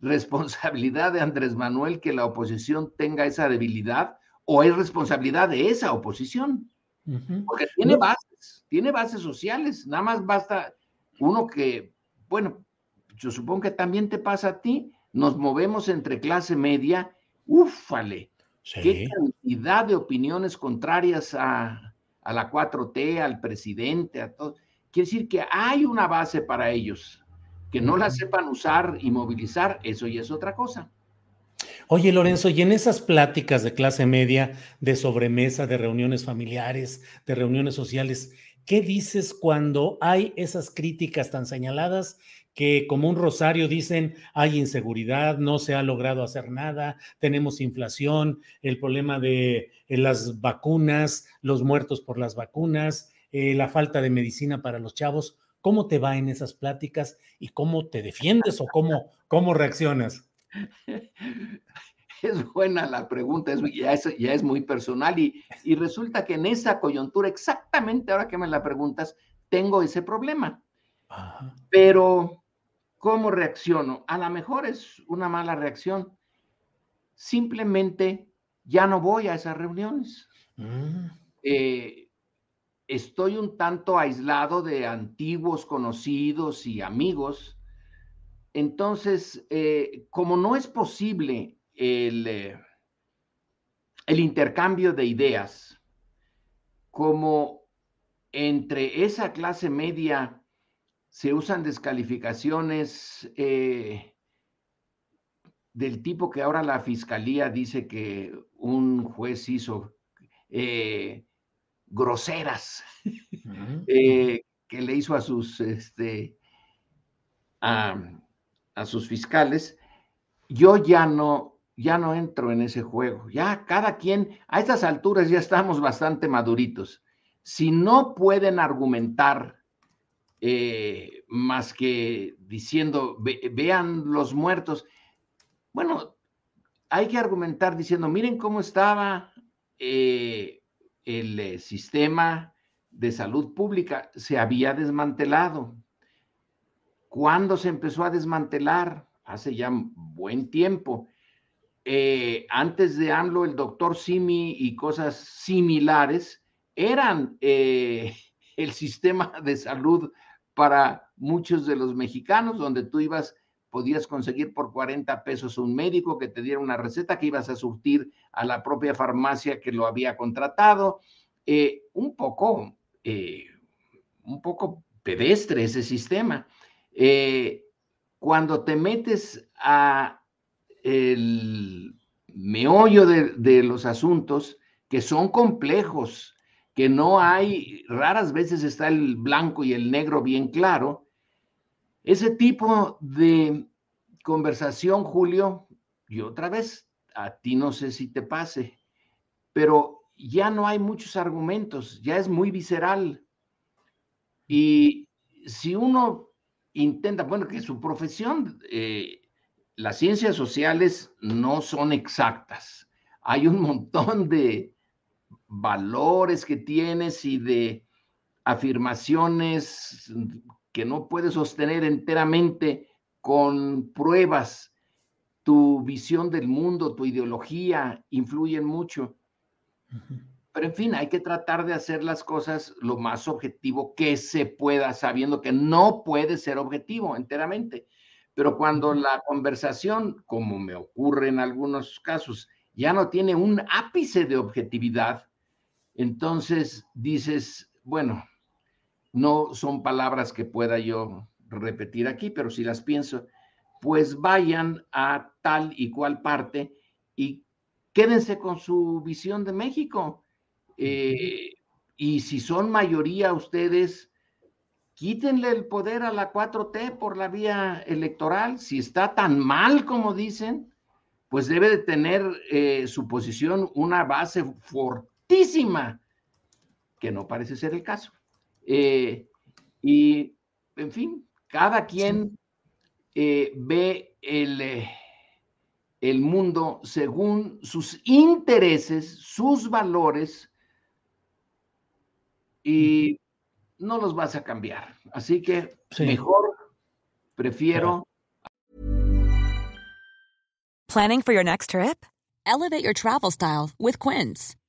responsabilidad de Andrés Manuel que la oposición tenga esa debilidad o es responsabilidad de esa oposición. Porque tiene bases, tiene bases sociales, nada más basta uno que, bueno, yo supongo que también te pasa a ti, nos movemos entre clase media, úfale, qué cantidad de opiniones contrarias a, a la 4T, al presidente, a todo. Quiere decir que hay una base para ellos. Que no la sepan usar y movilizar, eso ya es otra cosa. Oye, Lorenzo, y en esas pláticas de clase media, de sobremesa, de reuniones familiares, de reuniones sociales, ¿qué dices cuando hay esas críticas tan señaladas que como un rosario dicen hay inseguridad, no se ha logrado hacer nada, tenemos inflación, el problema de eh, las vacunas, los muertos por las vacunas, eh, la falta de medicina para los chavos? ¿Cómo te va en esas pláticas y cómo te defiendes o cómo, cómo reaccionas? Es buena la pregunta, es, ya, es, ya, es, muy personal y, y, resulta que en esa coyuntura, exactamente ahora que me la preguntas, tengo ese problema. Ajá. Pero, ¿cómo reacciono? A lo mejor es una mala reacción. Simplemente ya no voy a esas reuniones. Mm. Eh, estoy un tanto aislado de antiguos conocidos y amigos. Entonces, eh, como no es posible el, eh, el, intercambio de ideas, como entre esa clase media se usan descalificaciones eh, del tipo que ahora la fiscalía dice que un juez hizo groseras eh, que le hizo a sus, este, a, a, sus fiscales, yo ya no, ya no entro en ese juego. Ya cada quien, a estas alturas ya estamos bastante maduritos. Si no pueden argumentar eh, más que diciendo, ve, vean los muertos, bueno, hay que argumentar diciendo, miren cómo estaba eh, el eh, sistema de salud pública se había desmantelado. ¿Cuándo se empezó a desmantelar? Hace ya buen tiempo. Eh, antes de AMLO, el doctor Simi y cosas similares eran eh, el sistema de salud para muchos de los mexicanos, donde tú ibas, podías conseguir por 40 pesos un médico que te diera una receta que ibas a surtir a la propia farmacia que lo había contratado. Eh, un poco eh, un poco pedestre ese sistema. Eh, cuando te metes a el meollo de, de, los asuntos que son complejos, que no hay, raras veces está el blanco y el negro bien claro, ese tipo de conversación, Julio, y otra vez, a ti no sé si te pase, pero ya no hay muchos argumentos, ya es muy visceral. Y si uno intenta, bueno, que su profesión, eh, las ciencias sociales no son exactas. Hay un montón de valores que tienes y de afirmaciones que no puedes sostener enteramente con pruebas, tu visión del mundo, tu ideología influyen mucho. Pero en fin, hay que tratar de hacer las cosas lo más objetivo que se pueda, sabiendo que no puede ser objetivo enteramente. Pero cuando la conversación, como me ocurre en algunos casos, ya no tiene un ápice de objetividad, entonces dices, bueno, no son palabras que pueda yo repetir aquí, pero si las pienso, pues vayan a tal y cual parte y quédense con su visión de México. Eh, y si son mayoría ustedes, quítenle el poder a la 4T por la vía electoral. Si está tan mal como dicen, pues debe de tener eh, su posición una base fortísima, que no parece ser el caso. Eh, y, en fin, cada quien eh, ve el, eh, el mundo según sus intereses, sus valores, y no los vas a cambiar. Así que mejor prefiero. Planning for your next trip? Elevate your travel style with Quince.